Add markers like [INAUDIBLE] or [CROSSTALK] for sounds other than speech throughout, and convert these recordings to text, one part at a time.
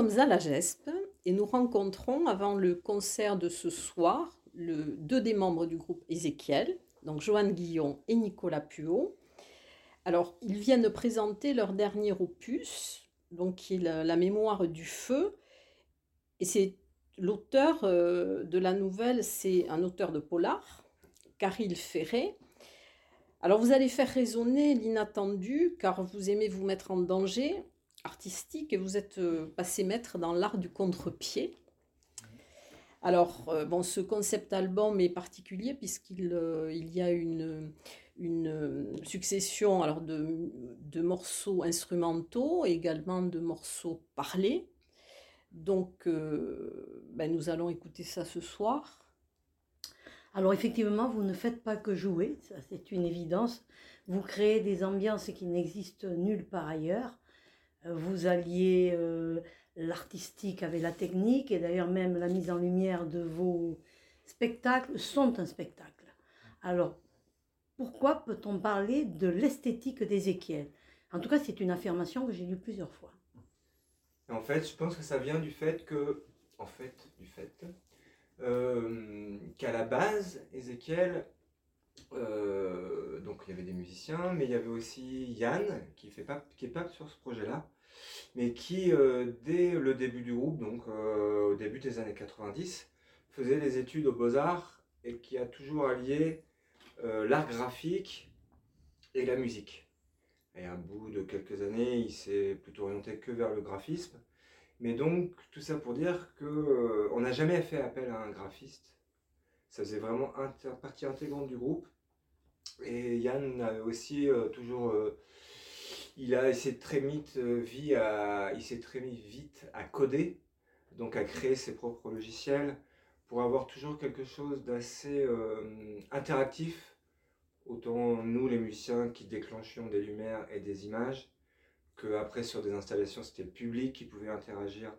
Sommes à la GESP et nous rencontrons avant le concert de ce soir le, deux des membres du groupe Ézéchiel, donc Joanne Guillon et Nicolas Puot. Alors, ils viennent présenter leur dernier opus, donc qui est la, mémoire du feu. Et c'est l'auteur euh, de la nouvelle, c'est un auteur de polar, Caril Ferré. Alors, vous allez faire résonner l'inattendu, car vous aimez vous mettre en danger artistique et vous êtes euh, passé maître dans l'art du contre-pied. Alors, euh, bon, ce concept album est particulier puisqu'il euh, il y a une, une succession alors de, de morceaux instrumentaux et également de morceaux parlés. Donc, ben, nous allons écouter ça ce soir. Alors effectivement, vous ne faites pas que jouer, ça c'est une évidence. Vous créez des ambiances qui n'existent nulle part ailleurs. Vous alliez euh, l'artistique avec la technique et d'ailleurs même la mise en lumière de vos spectacles sont un spectacle. Alors pourquoi peut-on parler de l'esthétique d'Ézéchiel? En tout cas, c'est une affirmation que j'ai lue plusieurs fois. En fait, je pense que ça vient du fait que, en fait, du fait euh, qu'à la base, Ézéchiel, euh, donc il y avait des musiciens, mais il y avait aussi Yann qui fait pas, qui est pas sur ce projet-là, mais qui euh, dès le début du groupe, donc euh, au début des années 90, faisait des études aux Beaux Arts et qui a toujours allié l'art graphique et la musique. Et à bout de quelques années, il s'est plutôt orienté que vers le graphisme. Mais donc, tout ça pour dire que euh, on n'a jamais fait appel à un graphiste. Ça faisait vraiment partie intégrante du groupe. Et Yann a aussi euh, toujours. euh, il a essayé très vite, euh, vie à, il s'est très vite à coder, donc à créer ses propres logiciels pour avoir toujours quelque chose d'assez interactif. Autant nous, les musiciens, qui déclenchions des lumières et des images, que après sur des installations, c'était le public qui pouvait interagir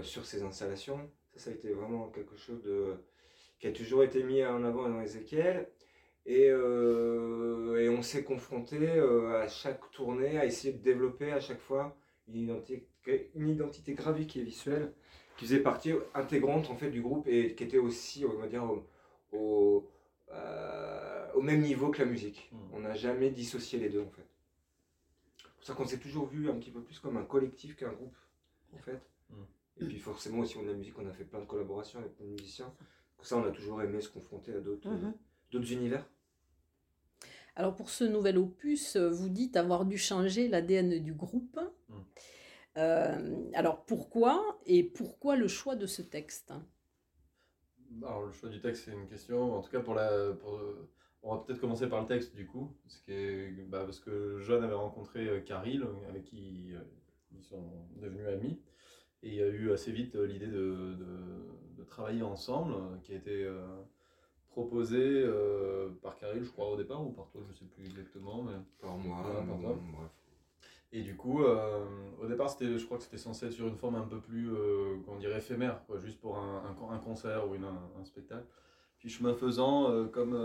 sur ces installations. Ça, ça a été vraiment quelque chose de, qui a toujours été mis en avant dans Ezekiel. Et, euh, et on s'est confronté euh, à chaque tournée à essayer de développer à chaque fois une identité, une identité graphique et visuelle qui faisait partie intégrante en fait du groupe et qui était aussi, on va dire, au, au, euh, au même niveau que la musique. Mm. On n'a jamais dissocié les deux en fait. C'est pour ça qu'on s'est toujours vu un petit peu plus comme un collectif qu'un groupe en fait. Mm. Et puis forcément aussi on a la musique, on a fait plein de collaborations avec plein de musiciens. Pour ça on a toujours aimé se confronter à d'autres Mhm. d'autres univers. Alors pour ce nouvel opus, euh, vous dites avoir dû changer l'ADN du groupe. Mm. Euh, alors pourquoi et pourquoi le choix de ce texte? Alors, le choix du texte, c'est une question. En tout cas, pour la, pour, euh, on va peut-être commencer par le texte, du coup. Ce qui est, bah, parce que Joanne avait rencontré euh, Caril, avec qui euh, ils sont devenus amis. Et il y a eu assez vite euh, l'idée de, de- de travailler ensemble, euh, qui a été euh, proposée euh, par Caril, je crois, au départ, ou par toi, je sais plus exactement. Mais... Par moi, Voilà, par toi. bref. Et du coup, euh, au départ, c'était, je crois que c'était censé être sur une forme un peu plus, comment dire, éphémère, quoi, juste pour un, un con- un concert ou une- un, un spectacle. Puis chemin faisant, comme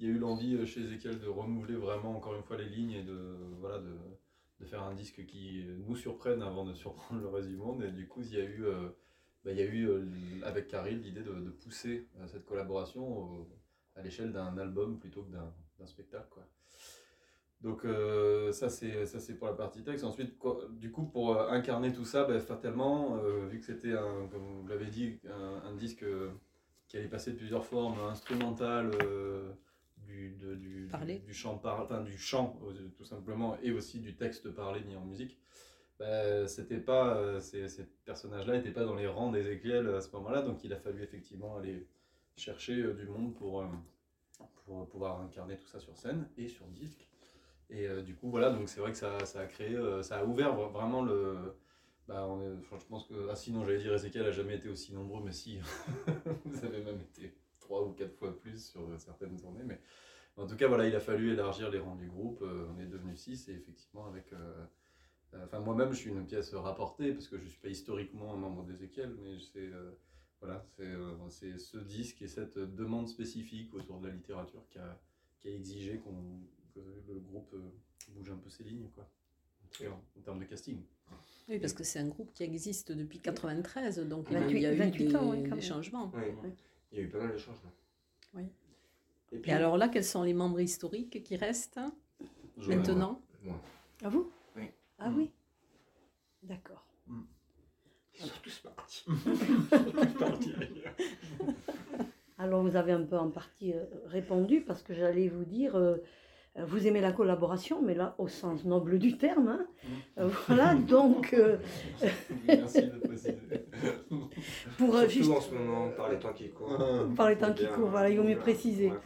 il y a eu l'envie chez Ezekiel de renouveler vraiment encore une fois les lignes et de, voilà, de, de faire un disque qui nous surprenne avant de surprendre le reste du monde. Et du coup, il y a eu, euh, bah, il y a eu euh, avec Caril l'idée de, pousser euh, cette collaboration à l'échelle d'un album plutôt que d'un spectacle. Quoi. Donc ça c'est ça c'est pour la partie texte. Ensuite, du coup, pour incarner tout ça, bah, fatalement, vu que c'était comme vous l'avez dit, un, un disque qui allait passer de plusieurs formes, instrumentales, du, de- du, du, du chant, par, enfin, du chant euh, tout simplement, et aussi du texte parlé mis en musique. Bah, c'était pas euh, ces, ces personnages-là n'étaient pas dans les rangs d'Ézéchiel à ce moment-là, donc il a fallu effectivement aller chercher euh, du monde pour, euh, pour pouvoir incarner tout ça sur scène et sur disque. Et du coup, voilà, donc c'est vrai que ça, ça a créé, ça a ouvert vra- vraiment le. Bah, on est- enfin, je pense que. Ah, sinon, j'allais dire, Ezekiel a jamais été aussi nombreux, mais si, [LAUGHS] vous avez même été trois ou quatre fois plus sur euh, certaines tournées. Mais en tout cas, voilà, il a fallu élargir les rangs du groupe. euh, on est devenu six, et effectivement, avec. euh, euh, Enfin, moi-même, je suis une pièce rapportée, parce que je ne suis pas historiquement un membre d'Ezekiel, mais c'est. euh, voilà, c'est euh, ce disque et cette demande spécifique autour de la littérature qui a, qui a exigé qu'on que le groupe bouge un peu ses lignes, quoi. En, en termes de casting. Oui, parce que c'est un groupe qui existe depuis 93, donc il 28 y a eu 28 des, ans, quand des changements. Oui, il y a eu pas mal de changements. Oui. Et puis, Et alors là, quels sont les membres historiques qui restent Je- maintenant moi, À vous Oui. Ah oui D'accord. ils sont tous partis. [LAUGHS] [LAUGHS] Alors vous avez un peu en partie euh, répondu parce que j'allais vous dire, euh, vous aimez la collaboration, mais là au sens noble du terme. hein. Euh, voilà, [LAUGHS] donc euh, Merci de préciser. [LAUGHS] pour euh, Surtout juste en ce moment, par les temps qui courent. par les temps qui courent, voilà, il vaut mieux préciser. bien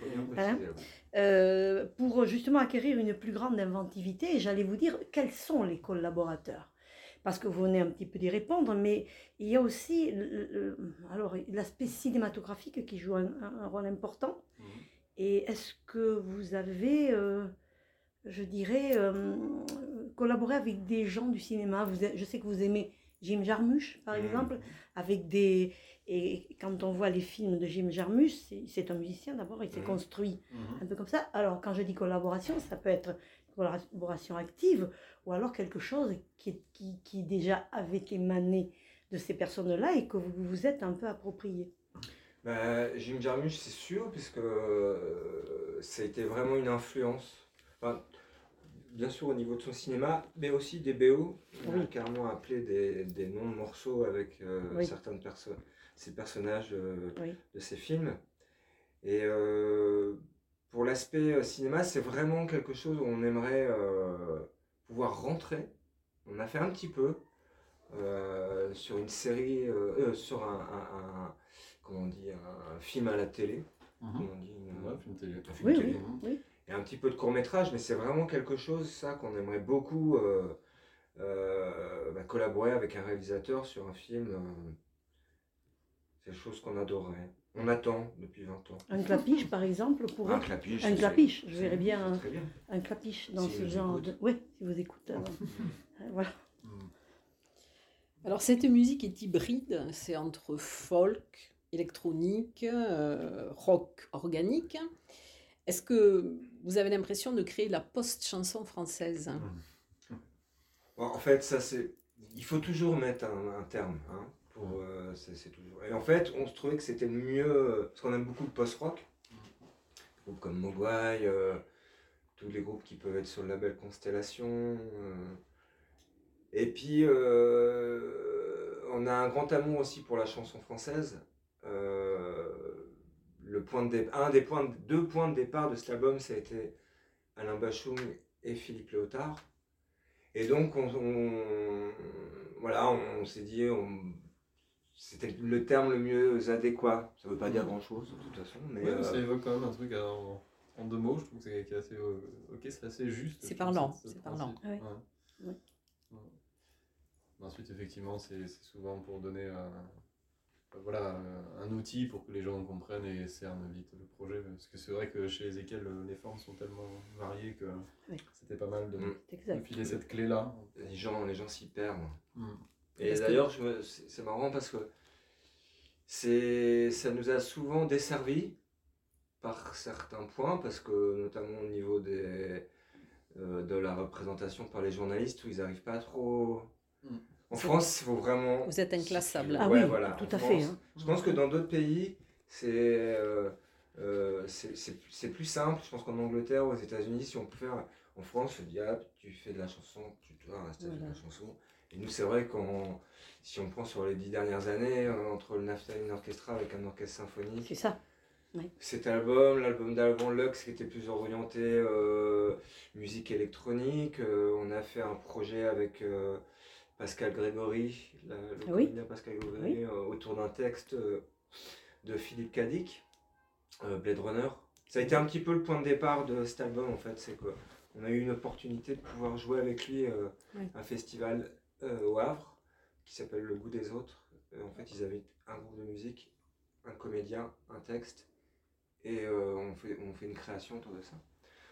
Hein ouais. Euh, pour justement acquérir une plus grande inventivité, j'allais vous dire quels sont les collaborateurs? Parce que vous venez un petit peu d'y répondre, mais il y a aussi l'aspect cinématographique qui joue un, un- rôle important. Mhm. Et est-ce que vous avez, euh, je dirais, euh, collaboré avec des gens du cinéma? Vous, Je sais que vous aimez Jim Jarmusch, par Mhm. exemple, avec des... Et quand on voit les films de Jim Jarmusch, c'est- un musicien d'abord, il s'est Mhm. construit Mhm. un peu comme ça. Alors, quand je dis collaboration, ça peut être collaboration active ou alors quelque chose qui, qui, qui déjà avait émané de ces personnes-là et que vous vous êtes un peu approprié. Bah, Jim Jarmusch, c'est sûr, puisque euh, ça a été vraiment une influence. Enfin, bien sûr au niveau de son cinéma, mais aussi des BO. Il a carrément appelé des, des noms de morceaux avec euh, Oui. certaines personnes, ces personnages euh, Oui. de ses films. Et euh, pour l'aspect euh, cinéma, c'est vraiment quelque chose où on aimerait pouvoir rentrer. On a fait un petit peu sur une série, sur un, un- un- comment on dit, un, un film à la télé. Comment on dit une- Ouais, film télé. un film Oui, télé. oui, oui. Et un petit peu de court métrage, mais c'est vraiment quelque chose, ça, qu'on aimerait beaucoup euh, euh, bah, collaborer avec un réalisateur sur un film. euh, c'est quelque chose qu'on adorerait. On attend depuis 20 ans. Un clapiche, par exemple, pour Un clapiche. Un clapiche, je verrais bien un- Très bien. un clapiche dans Si ce genre écoute. de... Oui, si vous écoutez. [LAUGHS] Euh, voilà. Mhm. Alors cette musique est hybride, c'est entre folk, électronique, euh, rock organique. Est-ce que vous avez l'impression de créer la post-chanson française? Bon, en fait, ça c'est. Il faut toujours mettre un, terme. Hein, pour, euh, toujours... Et en fait, on se trouvait que c'était mieux. Parce qu'on aime beaucoup le post-rock. Groupes comme Mogwai, euh, tous les groupes qui peuvent être sur le label Constellation. Et puis, on a un grand amour aussi pour la chanson française. Euh, le point de dé- un des points, de- deux points de départ de cet album, ça a été Alain Bachung et Philippe Léotard. Et donc, on, on- voilà, on, s'est dit, on- c'était le terme le mieux adéquat. Ça veut pas dire grand-chose, de toute façon, mais Ouais, euh, ça évoque quand même un truc en, en deux mots, je trouve que c'est assez, euh, ok, c'est assez juste. C'est parlant, ce- ce c'est parlant. principe. Ouais. Ouais. Ouais. Ouais. Ensuite, effectivement, c'est souvent pour donner euh, voilà, un outil pour que les gens comprennent et cernent vite le projet. Parce que c'est vrai que chez Ezekiel, euh, les formes sont tellement variées que Oui. c'était pas mal de, Mm. De filer cette clé-là. les gens, les gens s'y perdent. Mm. Et que- d'ailleurs, je me- c'est marrant parce que c'est, ça nous a souvent desservi par certains points, parce que notamment au niveau des, euh, de la représentation par les journalistes, où ils n'arrivent pas trop. Mm. En France, il faut vraiment. Vous êtes inclassable. Ah Ouais, oui, voilà, tout en à fait. Hein. Je pense que dans d'autres pays, c'est euh, euh, c'est- c'est c'est plus simple. Je pense qu'en Angleterre, aux États-Unis, si on peut faire. En France, on dit, ah, tu fais de la chanson, tu dois rester avec Voilà. la chanson. Et nous, c'est vrai qu'en. Si on prend sur les dix dernières années, euh, entre le Naphtaline Orchestra avec un orchestre symphonique, C'est ça. cet album, l'album d'Alban Lux qui était plus orienté euh, musique électronique. euh, on a fait un projet avec euh, Pascal Grégory, la- le Ah oui. comédien Pascal Grégory, euh, autour d'un texte euh, de Philippe Cadic, euh, Blade Runner. Ça a été un petit peu le point de départ de cet album en fait, c'est qu'on a eu une opportunité de pouvoir jouer avec lui Oui. un festival au Havre qui s'appelle Le goût des autres. En fait, ils avaient un groupe de musique, un comédien, un texte et on, fait, on fait une création autour de ça.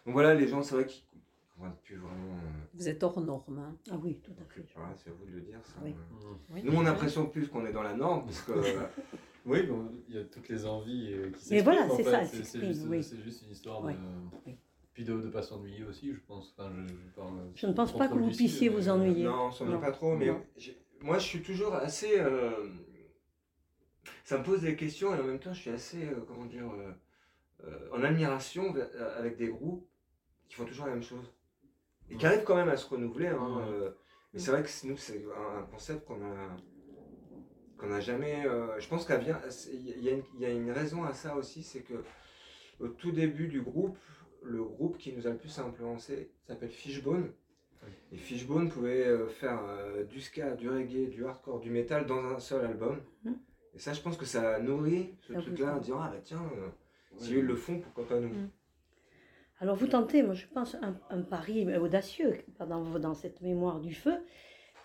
Donc voilà, les gens, c'est vrai qu'ils comprennent plus vraiment. euh, Vous êtes hors norme. hein. Ah oui, tout à fait. voilà, c'est à vous de le dire. Ça, Oui. euh. Mm. Oui. Nous, on a l'impression plus qu'on est dans la norme, parce que euh, [LAUGHS] Oui, bon, il y a toutes les envies euh, qui s'expriment. Mais voilà, c'est ça, C'est- juste, oui. c'est juste une histoire Oui, de. oui. Puis de ne pas s'ennuyer aussi, je pense. Enfin, je, je parle Je ne pense pas que vous puissiez mais- vous ennuyer. non, on s'en Non. est pas trop, mais moi, je suis toujours assez. euh, ça me pose des questions, et en même temps, je suis assez, euh, comment dire, euh, euh, en admiration avec des groupes qui font toujours la même chose. Et qui arrivent quand même à se renouveler. hein, Ouais. euh, mais c'est vrai que c'est- nous, c'est un, un concept qu'on a qu'on n'a jamais. euh, je pense qu'il y, y a une- raison à ça aussi, c'est que au tout début du groupe, le groupe qui nous a le plus influencé s'appelle Fishbone. Et Fishbone pouvait euh, faire euh, du ska, du reggae, du hardcore, du metal dans un seul album. Mhm. Et ça, je pense que ça a nourri ce truc-là en disant Ah bah tiens, euh, si Ouais. eux le font, pourquoi pas nous? Mhm. Alors vous tentez, moi je pense, un, un pari audacieux dans, dans cette mémoire du feu,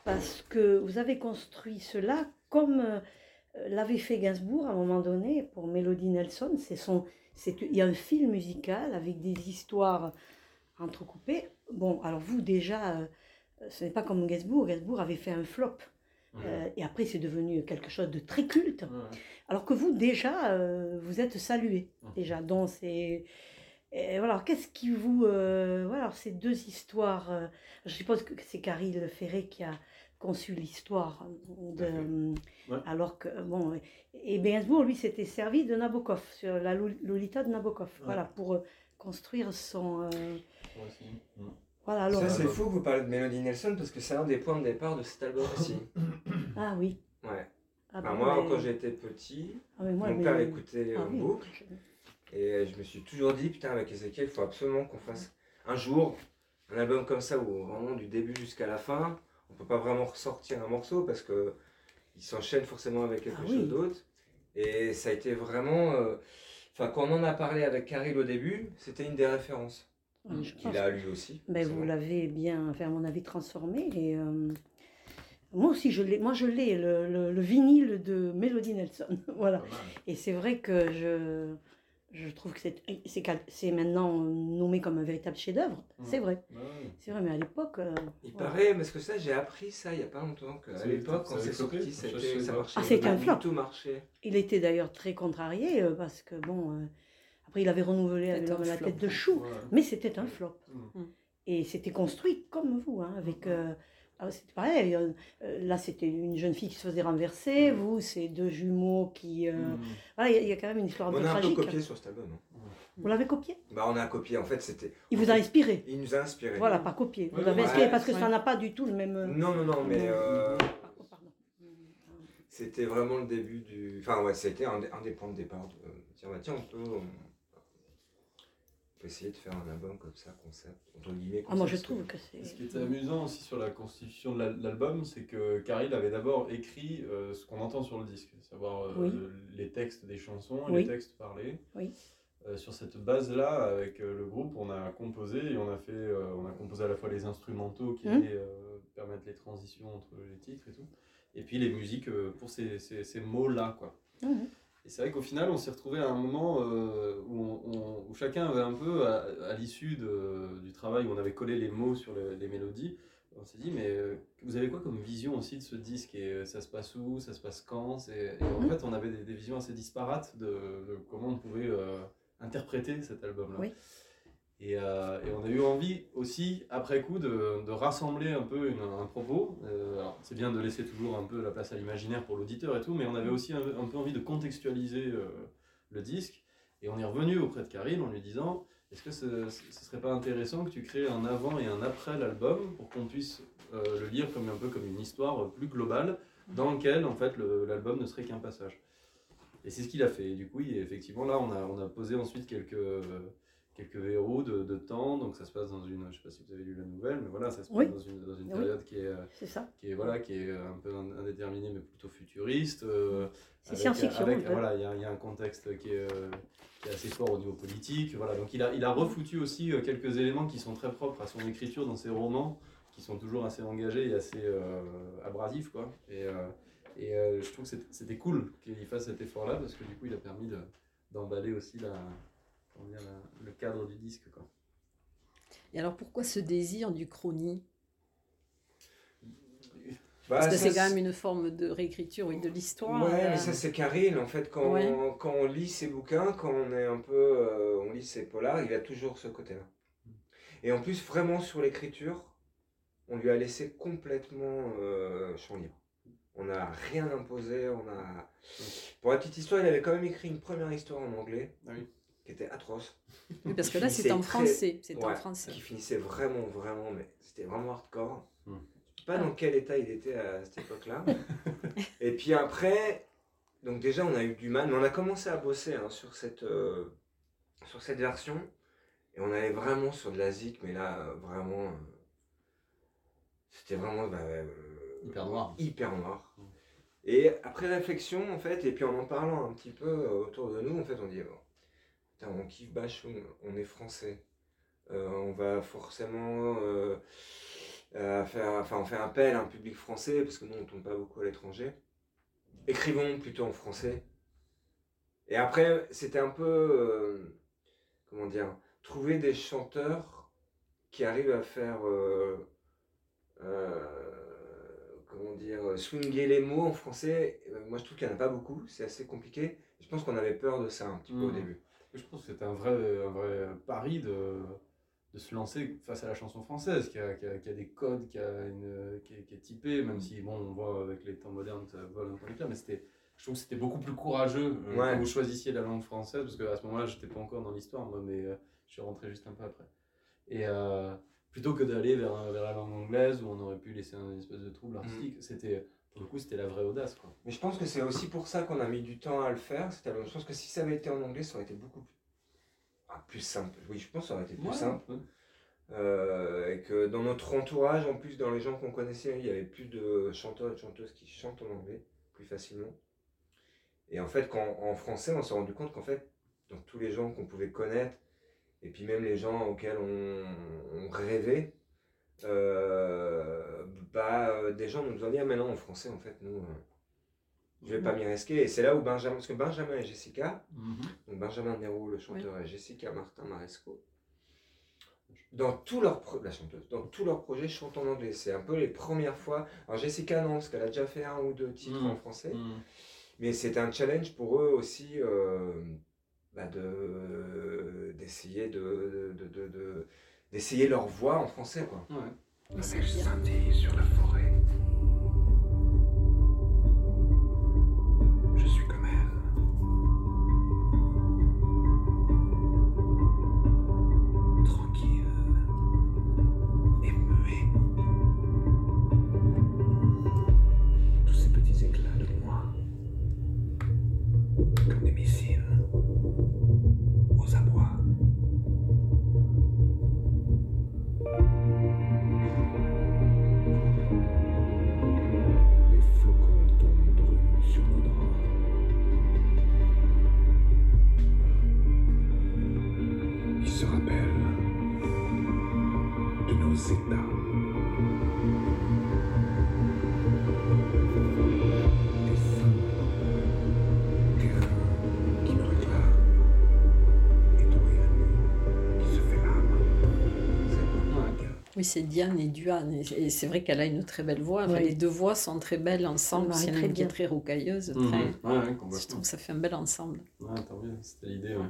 parce que vous avez construit cela comme euh, l'avait fait Gainsbourg à un moment donné pour Melody Nelson. C'est son, c'est, il y a un fil musical avec des histoires entrecoupées. Bon, alors vous déjà, euh, ce n'est pas comme Gainsbourg. Gainsbourg avait fait un flop. Euh, et après, c'est devenu quelque chose de très culte. Alors que vous, déjà, vous êtes salué. Déjà, donc c'est. Et voilà, alors, qu'est-ce qui vous. euh, voilà, alors, ces deux histoires. euh, je suppose que c'est Caril Ferré qui a conçu l'histoire. De, Ouais. Alors que. Bon, et Gainsbourg, lui, s'était servi de Nabokov, sur la Lol- Lolita de Nabokov. Ouais. Voilà, pour euh, construire son. euh, Ouais, aussi. Mm. voilà, alors. Ça, c'est euh, fou que vous parlez de Melody Nelson parce que c'est un des points de départ de cet album aussi. [COUGHS] Ah oui. Ouais. Ah, Bah, moi, mais- quand j'étais petit, ah, mais moi, mon mais- père écoutait Ah en oui. boucle. Et je me suis toujours dit, putain, avec Ezekiel, il faut absolument qu'on fasse un jour un album comme ça, où vraiment du début jusqu'à la fin, on peut pas vraiment ressortir un morceau parce que il s'enchaîne forcément avec quelque Ah chose oui. d'autre. Et ça a été vraiment. euh, Enfin, quand on en a parlé avec Caril au début, c'était une des références. Ah, Qu'il a lui aussi. Ben, vous l'avez bien, enfin, à mon avis, transformé. Et, euh, moi aussi, je l'ai, moi, je l'ai, le, le- le vinyle de Melody Nelson. [LAUGHS] voilà. Et c'est vrai que je, je trouve que c'est, maintenant nommé comme un véritable chef-d'œuvre. Mm. C'est vrai. Ouais. C'est vrai, mais à l'époque. euh, Il voilà. paraît, parce que ça, j'ai appris ça il y a pas longtemps, qu'à Ça- l'époque, quand c'est sorti, Ça, ça pas. marchait. Ah, c'était un flop. du tout marché. Il était d'ailleurs très contrarié euh, parce que, bon. euh, après, il avait renouvelé avec à la flop. tête de chou. Ouais. Mais c'était un flop. Mm. Et c'était construit comme vous, hein, avec. Ah, c'était pareil. euh, euh, là, c'était une jeune fille qui se faisait renverser. Vous, c'est deux jumeaux qui. euh, Mm. Voilà, il y a- il y, a quand même une histoire un On a un peu copié sur cet album. hein. Vous l'avez copié? Bah, on a copié, en fait, c'était. Il vous a inspiré. Il nous a inspiré. Voilà, pas copié. Vous Ouais, l'avez ouais, inspiré parce que ouais. ça n'a pas du tout le même. Non, non, non, mais euh, c'était vraiment le début du. Enfin, ouais, c'était un, des- un des points de départ. De... Tiens, bah, tiens, on peut. On... essayer de faire un album comme ça, concept. Entre guillemets, Ah, moi, je trouve parce que c'est. Ce qui était amusant aussi sur la constitution de la- l'album, c'est que Caril avait d'abord écrit euh, ce qu'on entend sur le disque, savoir euh, Oui. les textes des chansons, Oui. les textes parlés. Oui. Euh, sur cette base-là, avec euh, le groupe, on a composé et on a fait, euh, on a composé à la fois les instrumentaux qui euh, permettre les transitions entre les titres et tout, et puis les musiques euh, pour ces, ces- ces mots-là, quoi. Mhm. Et c'est vrai qu'au final, on s'est retrouvé à un moment euh, où, on- on- où chacun avait un peu, à, à l'issue du travail où on avait collé les mots sur le- les mélodies, on s'est dit, mais euh, vous avez quoi comme vision aussi de ce disque Et euh, ça se passe où Ça se passe quand Et en Mhm. fait, on avait des, des visions assez disparates de, de comment on pouvait interpréter cet album-là. Oui. Et, euh, et on a eu envie aussi, après coup, de, rassembler un peu un propos. Euh, alors, c'est bien de laisser toujours un peu la place à l'imaginaire pour l'auditeur et tout, mais on avait aussi un, peu envie de contextualiser euh, le disque. Et on est revenu auprès de Karine en lui disant est-ce que ce, ce serait pas intéressant que tu crées un avant et un après l'album pour qu'on puisse le lire comme un peu comme une histoire plus globale dans lequel en fait l'album ne serait qu'un passage. Et c'est ce qu'il a fait. Et du coup, il- effectivement, là, on a posé ensuite quelques, quelques verrous de, de temps. Donc ça se passe dans une, je sais pas si vous avez lu la nouvelle, mais voilà, ça se passe Oui. dans une, dans une Oui. période qui est, euh, ça. qui est voilà, qui est un peu indéterminée, mais plutôt futuriste. euh, C'est science-fiction. Voilà, il y, a- il y a un contexte qui est, euh, qui est assez fort au niveau politique. Voilà, donc il a, il a refoutu aussi euh, quelques éléments qui sont très propres à son écriture dans ses romans, qui sont toujours assez engagés et assez euh, abrasifs. Quoi. Et, euh, et euh, je trouve que c'était cool qu'il fasse cet effort-là, parce que du coup, il a permis de- d'emballer aussi la, dire, la- le cadre du disque. Quoi. Et alors pourquoi ce désir du chrony Bah, Parce que ça, c'est quand même une forme de réécriture oui, de l'histoire. Ouais, euh, mais ça c'est Karine. En fait, quand, Ouais. on, quand on lit ses bouquins, quand on est un peu, euh, on lit ses polars, il a toujours ce côté-là. Et en plus, vraiment sur l'écriture, on lui a laissé complètement euh, champ libre. On n'a rien imposé. On a. Pour la petite histoire, il avait quand même écrit une première histoire en anglais, Ah oui. Qui était atroce, oui, parce que là, c'est en très- français. C'est en français. qui finissait vraiment, vraiment, mais c'était vraiment hardcore. Hmm. Je sais pas dans quel état il était à cette époque-là. [LAUGHS] Et puis après, donc déjà on a eu du mal, mais on a commencé à bosser hein, sur, cette, euh, sur cette version. Et on allait vraiment sur de la zik, mais là, vraiment, euh, c'était vraiment bah, euh, Hyper noir. hyper noir. Mm. Et après réflexion, en fait, et puis en en parlant un petit peu autour de nous, en fait, on dit, putain, on kiffe Bachung, on est français. Euh, on va forcément euh, euh, faire, enfin, on fait appel à un public français, parce que nous, on tourne pas beaucoup à l'étranger. Écrivons plutôt en français. Et après, c'était un peu, euh, comment dire, trouver des chanteurs qui arrivent à faire, comment dire, swinguer les mots en français. Moi, je trouve qu'il n'y en a pas beaucoup, c'est assez compliqué. Je pense qu'on avait peur de ça un petit peu au Mhm. début. Je pense que c'était un vrai, un vrai pari de, de se lancer face à la chanson française, qui a, qui a, qui a des codes, qui, a une, qui, est, est typée, même si bon, on voit avec les temps modernes ça vole un peu l'éclat, mais c'était, je trouve que c'était beaucoup plus courageux euh, Ouais. quand vous choisissiez la langue française, parce qu'à ce moment-là, j'étais pas encore dans l'histoire, moi, mais euh, je suis rentré juste un peu après. Et euh, plutôt que d'aller vers, vers la langue anglaise, où on aurait pu laisser un espèce de trouble artistique, c'était, pour le coup, c'était la vraie audace, quoi. Mais je pense que c'est aussi pour ça qu'on a mis du temps à le faire. Je pense que si ça avait été en anglais, ça aurait été beaucoup plus, ah, plus simple. Oui, je pense que ça aurait été plus Ouais, simple. ouais. Euh, et que dans notre entourage, en plus, dans les gens qu'on connaissait, il y avait plus de chanteurs et de chanteuses qui chantent en anglais plus facilement. Et en fait, quand, en français, on s'est rendu compte qu'en fait, donc tous les gens qu'on pouvait connaître, et puis même les gens auxquels on, on rêvait, euh, bah, euh, des gens nous ont dit, ah, maintenant en français, en fait, nous, euh, je vais pas m'y risquer. Et c'est là où Benjamin, parce que Benjamin et Jessica, Mhm. donc Benjamin Nero, le chanteur, et Jessica Martin Maresco, dans tous leurs pro- la chanteuse, dans tous leurs projets chantent en anglais. C'est un peu les premières fois. Alors Jessica non, parce qu'elle a déjà fait un ou deux titres Mhm. en français, Mhm. mais c'était un challenge pour eux aussi euh, bah, de d'essayer de, de- de- de- d'essayer leur voix en français quoi. Ouais. La neige scintille sur la forêt. Je suis comme elle. Tranquille et muet. Tous ces petits éclats de moi, comme des missiles aux abois. C'est Diane et Duane. Et c'est vrai qu'elle a une très belle voix. Enfin, Oui. Les deux voix sont très belles ensemble. C'est très une qui est très rocailleuse. Mhm. Très... Ouais, ouais, Je trouve que ça fait un bel ensemble. Ouais, tant mieux, c'était l'idée, ouais.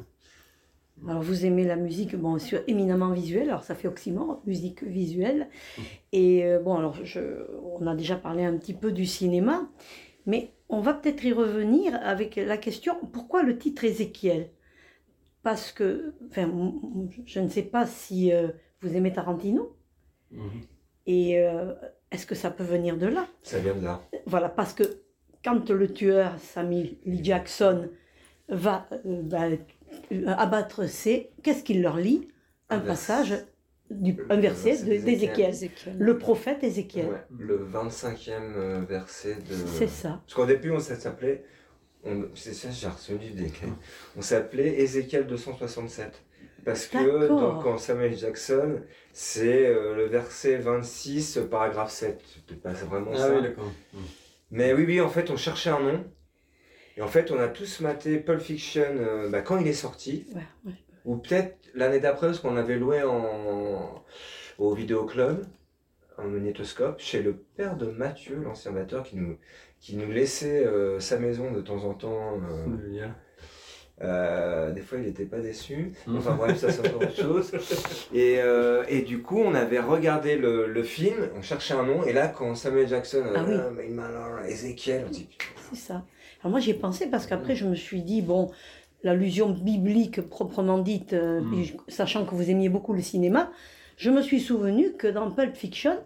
Alors vous aimez la musique, bon, sur, éminemment visuelle, alors ça fait oxymore, musique visuelle. Et euh, bon, alors je, on a déjà parlé un petit peu du cinéma, mais on va peut-être y revenir avec la question pourquoi le titre Ézéchiel? Parce que, enfin, je ne sais pas si euh, vous aimez Tarantino, Mhm. et euh, est-ce que ça peut venir de là? Ça vient de là. Voilà, parce que quand le tueur Samuel Lee Jackson va euh, bah, euh, abattre ses, qu'est-ce qu'il leur lit? Un Un vers- passage, du, le- un verset d'Ézéchiel. d'Ézéchiel, Ézéchiel. le prophète Ézéchiel. Ouais, le 25e euh, verset de. C'est ça. Parce qu'au début, on s'appelait. on- C'est ça, j'ai retenu des. On s'appelait Ézéchiel 267. Parce que donc, quand Samuel Jackson, c'est euh, le verset 26, euh, paragraphe 7. C'était pas vraiment Ah ça. oui, d'accord. Mhm. Mais oui, oui, en fait, on cherchait un nom. Et en fait, on a tous maté Pulp Fiction euh, bah, quand il est sorti. Ouais, ouais. Ou peut-être l'année d'après, parce qu'on avait loué en, au vidéoclub, en magnétoscope, chez le père de Mathieu, l'ancien batteur, qui nous, qui nous laissait euh, sa maison de temps en temps. Euh, des fois, il n'était pas déçu. Mhm. Enfin bref, ça c'est autre chose. [LAUGHS] Et, euh, et du coup, on avait regardé le, le film, on cherchait un nom, et là, quand Samuel Jackson, Ah oui. euh, Malor, Ezekiel, on dit C'est ça. Alors moi j'y ai pensé parce qu'après je me suis dit, bon, l'allusion biblique proprement dite, euh, Mm. je- sachant que vous aimiez beaucoup le cinéma, je me suis souvenu que dans Pulp Fiction,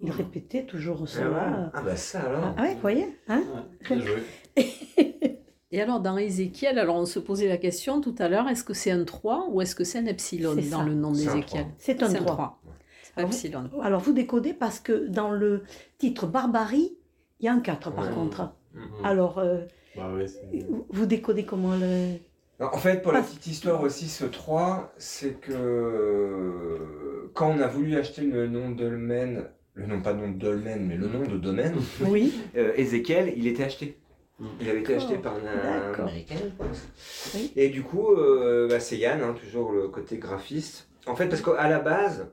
il répétait toujours ah, cela. ouais? Ah bah ça alors. Ah ouais, vous voyez hein? Ouais, bien joué. [LAUGHS] Et alors, dans Ézéchiel, alors on se posait la question tout à l'heure, est-ce que c'est un 3 ou est-ce que c'est un epsilon C'est dans le nom C'est un d'Ézéchiel? C'est un C'est 3. C'est pas Ah, vous- epsilon. Alors vous décodez parce que dans le titre Barbarie, il y a un 4 par Ouais. contre. Mhm. Alors euh, Bah ouais, c'est- vous- décodez comment le... Non, En fait, pour la petite histoire aussi, ce 3, c'est que euh, quand on a voulu acheter le nom de dolmen, le nom pas nom de dolmen, mais le nom de domaine, Oui, [LAUGHS] euh, Ézéchiel, il était acheté. Mhm. Il avait été acheté par un américain, je pense. Oui. Et du coup, euh, bah, c'est Yann, hein, toujours le côté graphiste. En fait, parce qu'à la base,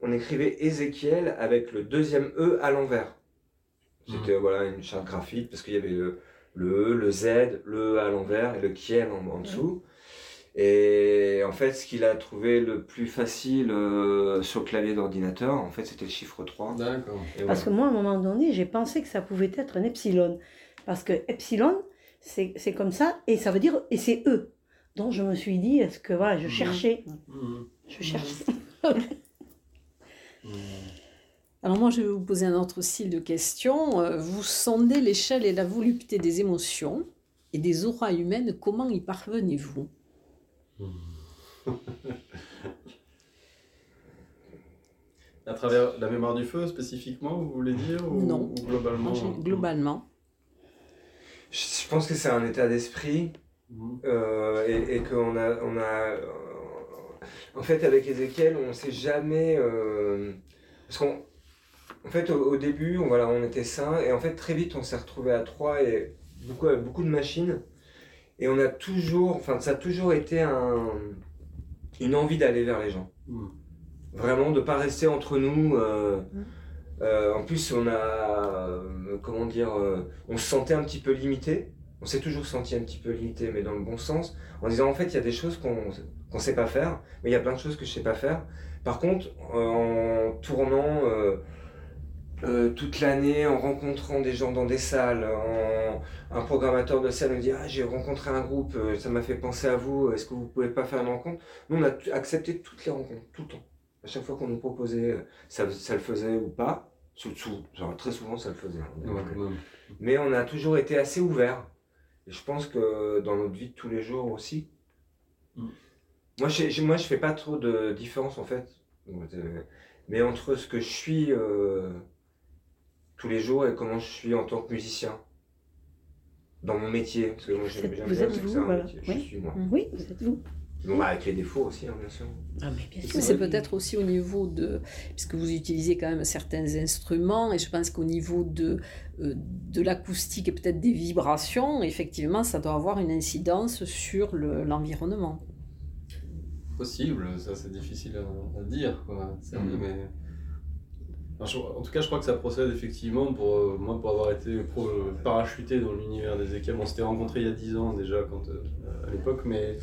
on écrivait Ézéchiel avec le deuxième E à l'envers. C'était voilà, une charte graphique, parce qu'il y avait le, le E, le Z, le E à l'envers et le Kiel en, en dessous. Et en fait, ce qu'il a trouvé le plus facile euh, sur le clavier d'ordinateur, en fait, c'était le chiffre 3. D'accord. Parce que moi à un moment donné, j'ai pensé que ça pouvait être un epsilon. Parce que epsilon, c'est c'est comme ça, et ça veut dire, et c'est E. Donc je me suis dit, est-ce que voilà, je Mhm. cherchais, Mhm. je cherchais. Mhm. [LAUGHS] Alors moi, je vais vous poser un autre style de question. Euh, Vous sondez l'échelle et la volupté des émotions et des auras humaines. Comment y parvenez-vous? [LAUGHS] À travers la mémoire du feu spécifiquement, vous voulez dire ou, Non. ou globalement? Globalement. Je pense que c'est un état d'esprit Mhm. Euh, et, et qu'on a, on a euh, en fait avec Ezekiel on sait jamais euh, parce qu'on en fait au, au début on, voilà on était sain et en fait très vite on s'est retrouvé à trois et beaucoup avec beaucoup de machines et on a toujours enfin ça a toujours été un, une envie d'aller vers les gens Mhm. vraiment de pas rester entre nous euh, euh, en plus on a euh, comment dire euh, on se sentait un petit peu limité. On s'est toujours senti un petit peu limité mais dans le bon sens en disant en fait il y a des choses qu'on qu'on sait pas faire mais il y a plein de choses que je sais pas faire. Par contre en tournant toute l'année en rencontrant des gens dans des salles un programmateur de salle me dit ah j'ai rencontré un groupe ça m'a fait penser à vous est-ce que vous pouvez pas faire une rencontre? Nous on a accepté toutes les rencontres tout le temps à chaque fois qu'on nous proposait euh, ça, ça le faisait ou pas sous, sous- genre très souvent ça le faisait hein. Ouais, mais on a toujours été assez ouvert et je pense que dans notre vie de tous les jours aussi Mm. moi je j'ai- moi je fais pas trop de différence en fait Euh, mais entre ce que je suis euh, tous les jours et comment je suis en tant que musicien dans mon métier parce que moi j'aime Vous j'aime êtes bien vous, c'est un voilà. métier, je Oui. suis moi Oui, vous êtes vous. Bon bah, avec les défauts aussi hein, bien sûr Ah mais bien c'est peut-être aussi au niveau de, puisque vous utilisez quand même certains instruments, et je pense qu'au niveau de, euh, de l'acoustique et peut-être des vibrations, effectivement, ça doit avoir une incidence sur le- l'environnement. Possible, ça c'est difficile à, à dire. Quoi. Mhm. mais... Je- en tout cas, je crois que ça procède effectivement pour euh, moi, pour avoir été pro- parachuté dans l'univers des équipes. On s'était rencontrés il y a 10 ans déjà, quand, euh, à l'époque, mais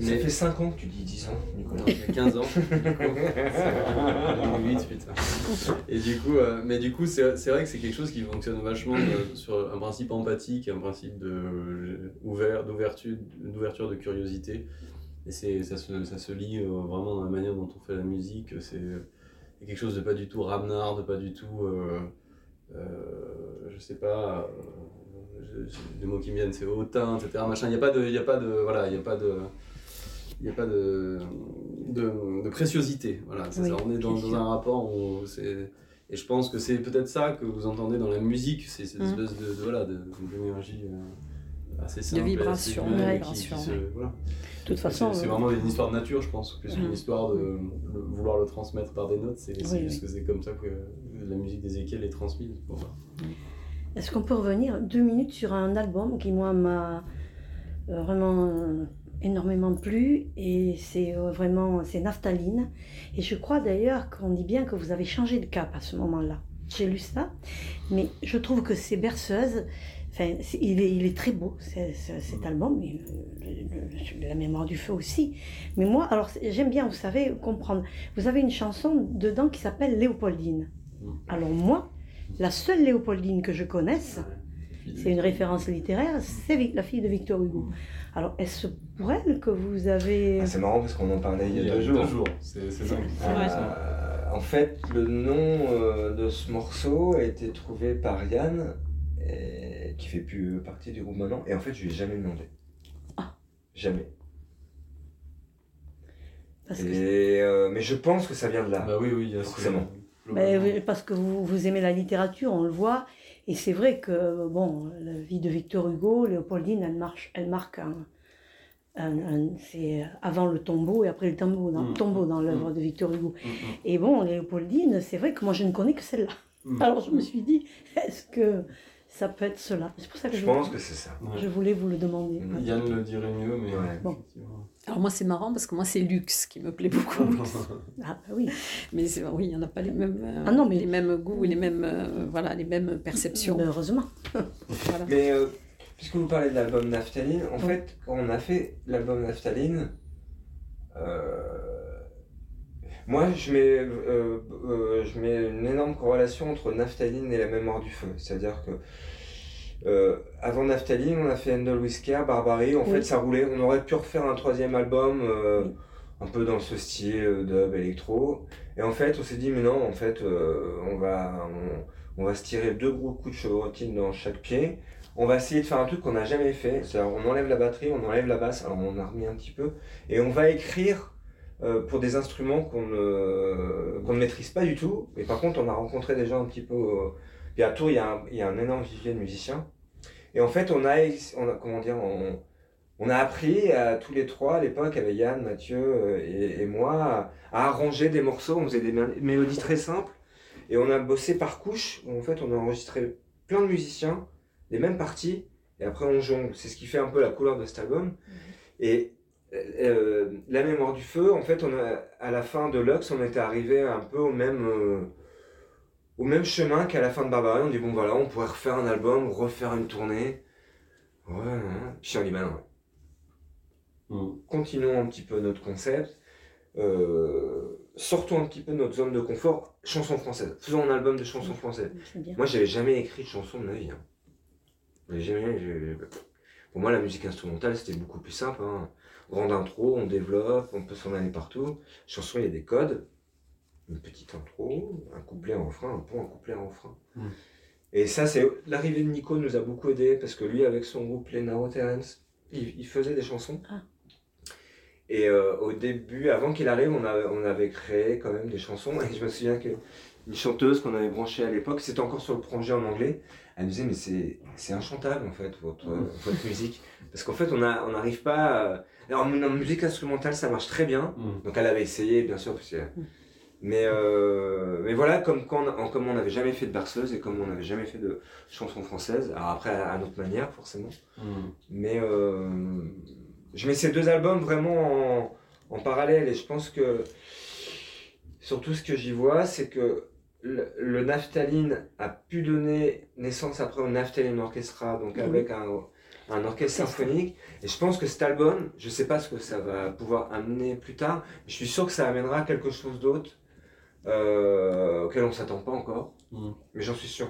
Ça fait 5 ans que tu dis 10 ans, Nicolas. Il y a 15 ans. du coup. C'est 2008, putain. Et du coup, euh, mais du coup, c'est c'est vrai que c'est quelque chose qui fonctionne vachement euh, sur un principe empathique, un principe de euh, ouvert, d'ouverture, d'ouverture de curiosité. Et c'est ça se, ça se lit euh, vraiment dans la manière dont on fait la musique. C'est quelque chose de pas du tout ramenard, de pas du tout, euh, euh, je sais pas. euh, je- je- les mots qui me viennent, c'est hautain, etc. Machin. Il n'y a pas de, il y a pas de, voilà, il y a pas de il n'y a pas de, de, de préciosité. Voilà, c'est Oui, ça. On est dans, un rapport où c'est. Et je pense que c'est peut-être ça que vous entendez dans la musique, c'est cette Mm. espèce de, de, voilà, de- d'énergie euh, assez simple. assez vibration, qui- qui vibration, se- ouais. voilà. De toute façon, c'est euh, vraiment une histoire de nature, je pense, plus qu'une histoire de le- vouloir le transmettre par des notes. C'est Oui, juste oui. que c'est comme ça que la musique d'Ézéchiel est transmise. Pour. Est-ce qu'on peut revenir deux minutes sur un album qui, moi, m'a euh, vraiment euh, énormément plu et c'est euh, vraiment c'est Naphtaline et je crois d'ailleurs qu'on dit bien que vous avez changé de cap à ce moment-là. J'ai lu ça, mais je trouve que c'est berceuse. Enfin, il, est, il est très beau c'est- c'est- cet album, le- le- la mémoire du feu aussi. Mais moi, alors j'aime bien, vous savez, comprendre. Vous avez une chanson dedans qui s'appelle Léopoldine. Mm. Alors moi, la seule Léopoldine que je connaisse, c'est une référence littéraire, c'est la fille de Victor Hugo. Alors, est-ce pour elle que vous avez... Ah, c'est marrant parce qu'on en parlait il y a deux jours. C'est c'est dingue. Euh, en fait, le nom euh, de ce morceau a été trouvé par Yann, et- qui fait plus partie du groupe maintenant, et en fait, je lui ai jamais demandé. Ah. Jamais. Parce que, Et, euh, mais je pense que ça vient de là. Bah oui, oui, il y a ce- Forcément. Oui, parce que vous, vous aimez la littérature, on le voit. Et c'est vrai que, bon, la vie de Victor Hugo, Léopoldine, elle, marche, elle marque un... un- un- c'est avant le tombeau et après le tombeau dans, Mm. tombeau dans l'œuvre de Victor Hugo. Mm, mm, Et bon, Léopoldine, c'est vrai que moi je ne connais que celle-là. mm. Alors je me suis dit, est-ce que ça peut être cela C'est pour ça que Je je, pense que c'est ça. Ouais. je voulais vous le demander. Yann le dirait mieux, mais Ouais. Bon. effectivement. Alors moi c'est marrant parce que moi c'est Lux qui me plaît beaucoup. [LAUGHS] Ah bah oui. mais c'est- oui, il n'y en a pas les mêmes, euh, Ah non, mais- les mêmes goûts et les mêmes, euh, voilà, les mêmes perceptions. Heureusement. [LAUGHS] Voilà. Mais euh, puisque vous parlez de l'album Naphtaline, en Oui. fait, quand on a fait l'album Naphtaline, euh, moi je mets, euh, euh, je mets une énorme corrélation entre Naphtaline et la mémoire du feu. C'est-à-dire que euh, avant Naphtaline, on a fait Handle Whisker, Barbary, en Oui. fait ça roulait. On aurait pu refaire un troisième album. euh, Oui. un peu dans ce style euh, dub, électro. Et en fait, on s'est dit, mais non, en fait, on, va, on, on va se tirer deux gros coups de chevrotine dans chaque pied. On va essayer de faire un truc qu'on n'a jamais fait. C'est-à-dire, on enlève la batterie, on enlève la basse, alors on a remis un petit peu. Et on va écrire pour des instruments qu'on ne, qu'on ne maîtrise pas du tout. Mais par contre, on a rencontré des gens un petit peu. euh, Puis à Tours, il y, a un, il y a un énorme vivier de musiciens. Et en fait, on a, on a comment dire, on, on a appris à tous les trois à l'époque, avec Yann, Mathieu euh, et, et moi, à, à arranger des morceaux. On faisait des mé- mélodies très simples et on a bossé par couche. où en fait, on a enregistré plein de musiciens, les mêmes parties, et après on jongle. C'est ce qui fait un peu la couleur de cet album. Et euh, La mémoire du feu, en fait, on a, à la fin de Lux, on était arrivé un peu au même. euh, au même chemin qu'à la fin de Barbarian, on dit bon voilà, on pourrait refaire un album, refaire une tournée. Ouais, ouais. puis on dit non, Mm. continuons un petit peu notre concept, euh, sortons un petit peu de notre zone de confort, chansons françaises. Faisons un album de chansons françaises. Moi, j'avais jamais écrit de chanson de ma vie. hein. Jamais. j'ai- Pour moi, la musique instrumentale, c'était beaucoup plus simple. hein. Grande intro, on développe, on peut s'en aller partout. Chanson, il y a des codes. Une petite intro, un couplet, un refrain, un pont, un couplet, un refrain. Mm. Et ça, c'est l'arrivée de Nico nous a beaucoup aidé parce que lui, avec son groupe Les Naro Terrence, il, il faisait des chansons. Ah. Et euh, au début, avant qu'il arrive, on, a- on avait créé quand même des chansons. Et je me souviens que une chanteuse qu'on avait branchée à l'époque, c'était encore sur le projet en anglais. Elle me disait, mais c'est, inchantable en fait, votre, votre musique. Parce qu'en fait, on a- on n'arrive pas. à- Alors, en musique instrumentale, ça marche très bien. Mm. Donc, elle avait essayé, bien sûr. Parce que... mais, euh, mais voilà, comme, quand, on- comme on n'avait jamais fait de berceuse et comme on n'avait jamais fait de chansons françaises. Alors, après, à, à notre manière, forcément. Mm. Mais euh, je mets ces deux albums vraiment en, en parallèle et je pense que surtout ce que j'y vois, c'est que le, le Naphtaline a pu donner naissance après au Naphtaline Orchestra, donc Oui. avec un, un orchestre symphonique. Et je pense que cet album, je sais pas ce que ça va pouvoir amener plus tard, mais je suis sûr que ça amènera quelque chose d'autre euh, auquel on s'attend pas encore. Mm. Mais j'en suis sûr.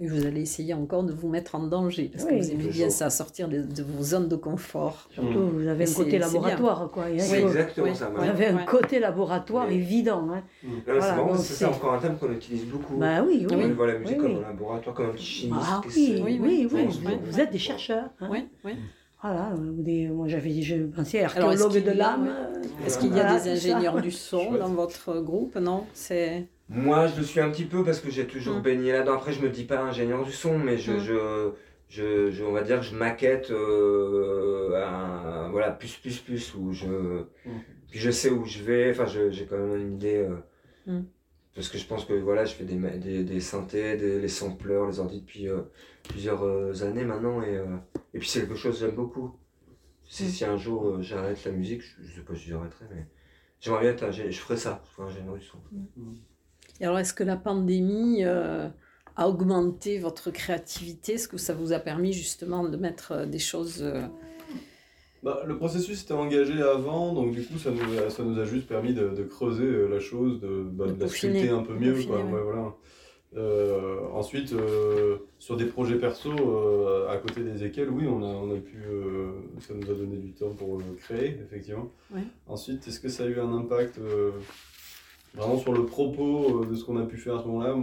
Et vous allez essayer encore de vous mettre en danger, parce que Oui, vous aimez bien ça, sortir de, de vos zones de confort. Surtout, vous avez Mais un côté laboratoire, quoi. Co- exactement oui, ça. oui. Vous avez un Ouais. côté laboratoire Oui. évident. Hein. Ouais, Voilà, c'est ça encore un thème qu'on utilise beaucoup. Bah oui, oui. on voit la musique oui, comme oui. un laboratoire, comme un petit chimiste. Ah oui, oui, Oui, oui, oui, vous, oui, oui. êtes des chercheurs. hein. Oui, oui. Voilà, des- moi j'avais je pensais archéologue qu'il de y a- l'âme. ouais. euh, Est-ce qu'il y a voilà, des ingénieurs du son dans votre groupe? Non C'est. Moi, je le suis un petit peu parce que j'ai toujours Mm. baigné là-dedans. Après, je me dis pas ingénieur du son, mais je, Mm. je, je, je- on va dire que je maquette euh, un, voilà, plus, plus, plus, où je, puis je sais où je vais. Enfin, je- j'ai quand même une idée. euh, Mm. Parce que je pense que voilà, je fais des, des, des synthés, des, les sampleurs, les ordi depuis euh, plusieurs euh, années maintenant. Et, euh, et puis, c'est quelque chose que j'aime beaucoup. Si, Mm. si un jour euh, j'arrête la musique, je, je sais pas si j'arrêterai, mais j'aimerais bien être ingé- je ferais ça, je ferais ingénieur du son. Et alors, est-ce que la pandémie euh, a augmenté votre créativité? Est-ce que ça vous a permis justement de mettre euh, des choses. euh, Bah, le processus était engagé avant, donc du coup ça nous a, ça nous a juste permis de, de creuser la chose, de, bah, De de la peaufiner, sculpter un peu mieux. peaufiner, quoi. ouais. Ouais, voilà. Euh, ensuite, euh, sur des projets perso, euh, à côté des équelles, oui, on a, on a pu, ça nous a donné du temps pour créer, effectivement. Ouais. Ensuite, est-ce que ça a eu un impact vraiment sur le propos euh, de ce qu'on a pu faire à ce moment-là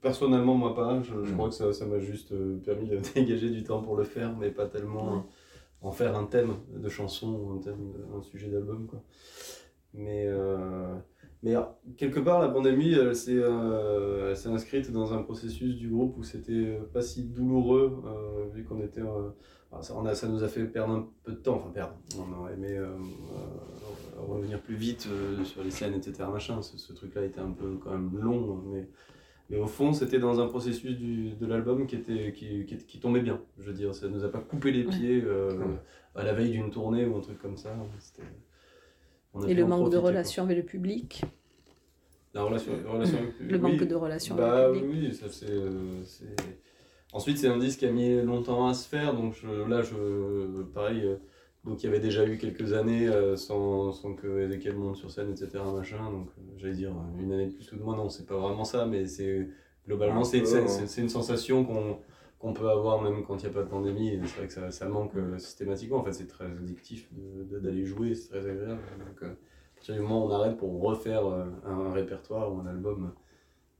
Personnellement, moi pas. Je, je Mm. crois que ça ça m'a juste euh, permis de [LAUGHS] dégager du temps pour le faire, mais pas tellement Ouais. euh, en faire un thème de chanson ou un, thème un sujet d'album. quoi. Mais, euh, mais quelque part, la pandémie, elle s'est euh, inscrite dans un processus du groupe où c'était pas si douloureux, euh, vu qu'on était. Euh, enfin, ça, on a, ça nous a fait perdre un peu de temps, enfin perdre. On aurait aimé euh, euh, revenir plus vite euh, sur les scènes, etc. Machin. Ce, ce truc-là était un peu quand même long, mais, mais au fond, c'était dans un processus du, de l'album qui, était, qui, qui, qui tombait bien. Je veux dire, ça nous a pas coupé les pieds euh, à la veille d'une tournée ou un truc comme ça. On a Et le manque de quoi. relation avec le public La relation, la relation avec Le oui. manque de relation bah, avec le public Oui, ça c'est. Ensuite, c'est un disque qui a mis longtemps à se faire, donc je- là, je, pareil, euh, donc il y avait déjà eu quelques années euh, sans, sans que Ezekiel monte sur scène, etc. Machin, donc euh, j'allais dire une année de plus ou de moins, non, c'est pas vraiment ça, mais c'est globalement, c'est hein. c'est- une sensation qu'on qu'on peut avoir même quand il n'y a pas de pandémie, c'est vrai que ça, ça manque euh, systématiquement, en fait, c'est très addictif d'aller jouer, c'est très agréable. Donc, euh, à partir du moment où on arrête pour refaire euh, un, un répertoire ou un album,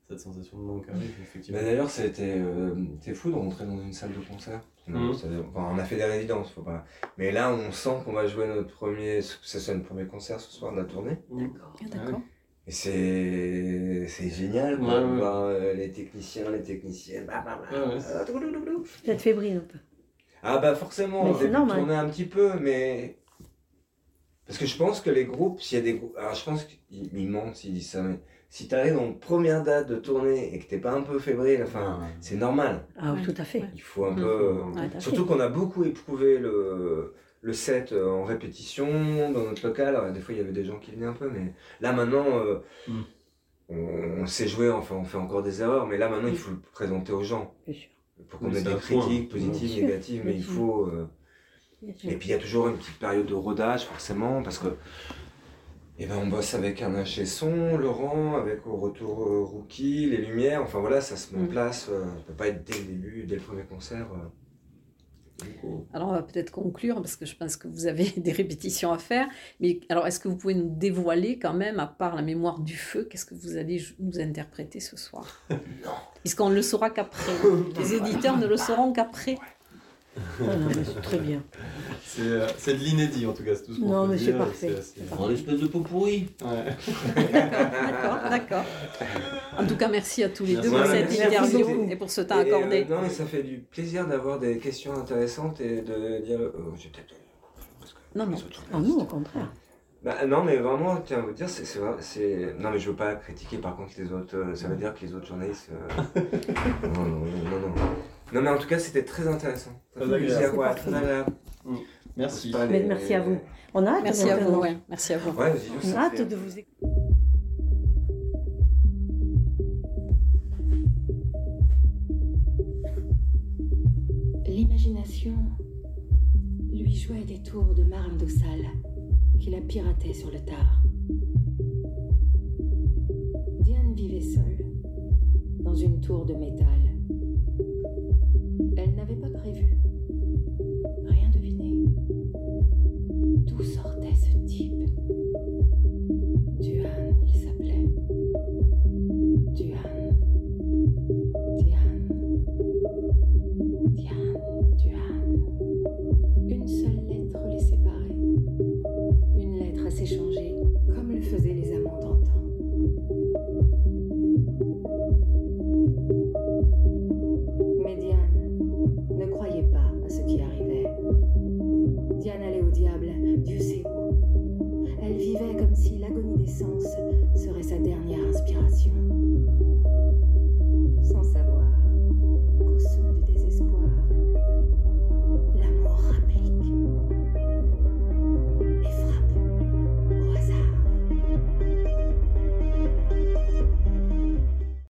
cette sensation de manque arrive, effectivement. Mais d'ailleurs, c'était euh, c'était fou de rentrer dans une salle de concert. Mhm. Ça- enfin, on a fait des résidences, faut pas. Mais là, on sent qu'on va jouer notre premier, c'est ça, notre premier concert ce soir de la tournée. D'accord. Ah, D'accord. Et c'est c'est génial, quoi, Ouais, ouais. euh, les techniciens, les techniciennes. bah, bah, bah, Ouais, euh, doulouloulou. Vous êtes fébrile un peu. Ah bah forcément, Mais on début normal. tourner un petit peu, mais parce que je pense que les groupes, s'il y a des groupes, alors je pense qu'ils ils mentent s'ils disent ça, mais si t'arrives en première date de tournée et que t'es pas un peu fébrile, enfin, c'est normal. Ah, Ouais. tout à fait. Il faut un Mhm. peu. Ouais, à Surtout qu'on a beaucoup éprouvé le, le set euh, en répétition dans notre local. Alors, des fois, il y avait des gens qui venaient un peu, mais là maintenant, euh, Mm. on, on sait jouer, enfin, on fait encore des erreurs, mais là maintenant, il faut le présenter aux gens Bien sûr. pour qu'on Oui, ait des point. critiques Bien positives, sûr, négatives, mais il faut. euh, Bien sûr. Et puis, il y a toujours une petite période de rodage, forcément, parce que. Eh ben, on bosse avec un son, Laurent, avec au retour euh, Rookie, les lumières, enfin voilà, ça se met en Mm. place. euh, ça peut pas être dès le début, dès le premier concert. euh. Alors, on va peut-être conclure parce que je pense que vous avez [LAUGHS] des répétitions à faire. Mais alors, est-ce que vous pouvez nous dévoiler quand même, à part la mémoire du feu, qu'est-ce que vous allez nous interpréter ce soir? [LAUGHS] Non. Puisqu'on ne le saura qu'après. [LAUGHS] Les éditeurs ne le sauront qu'après. C'est très bien. C'est euh, c'est de l'inédit en tout cas, c'est tout ce qu'on Non, peut mais c'est parfait. assez- C'est Oh, l'espèce de pot pourri. Ouais. D'accord, d'accord. En tout cas, merci à tous les Merci. deux pour cette interview et pour ce temps Et, euh, accordé. non, mais ça fait du plaisir d'avoir des questions intéressantes et de dire. euh, j'ai peut-être. parce que Non, les non. autres Ah, nous, au contraire. Bah, non, mais vraiment, tiens, à vous dire, c'est, c'est, vrai- c'est... Non, mais je veux pas critiquer par contre les autres. euh, ça veut dire que les autres journalistes. euh, [LAUGHS] non, non, non, non. Non, mais en tout cas, c'était très intéressant. Ça Très fait agréable. plaisir, ouais, très agréable. Merci. Les- merci à vous. On a hâte Merci à vous. ouais, Merci à vous. Ouais, donc, On a hâte fait- de vous écouter. L'imagination jouait des tours de Marindossal qu'il a piraté sur le tard. Diane vivait seule, dans une tour de métal n'avais pas prévu.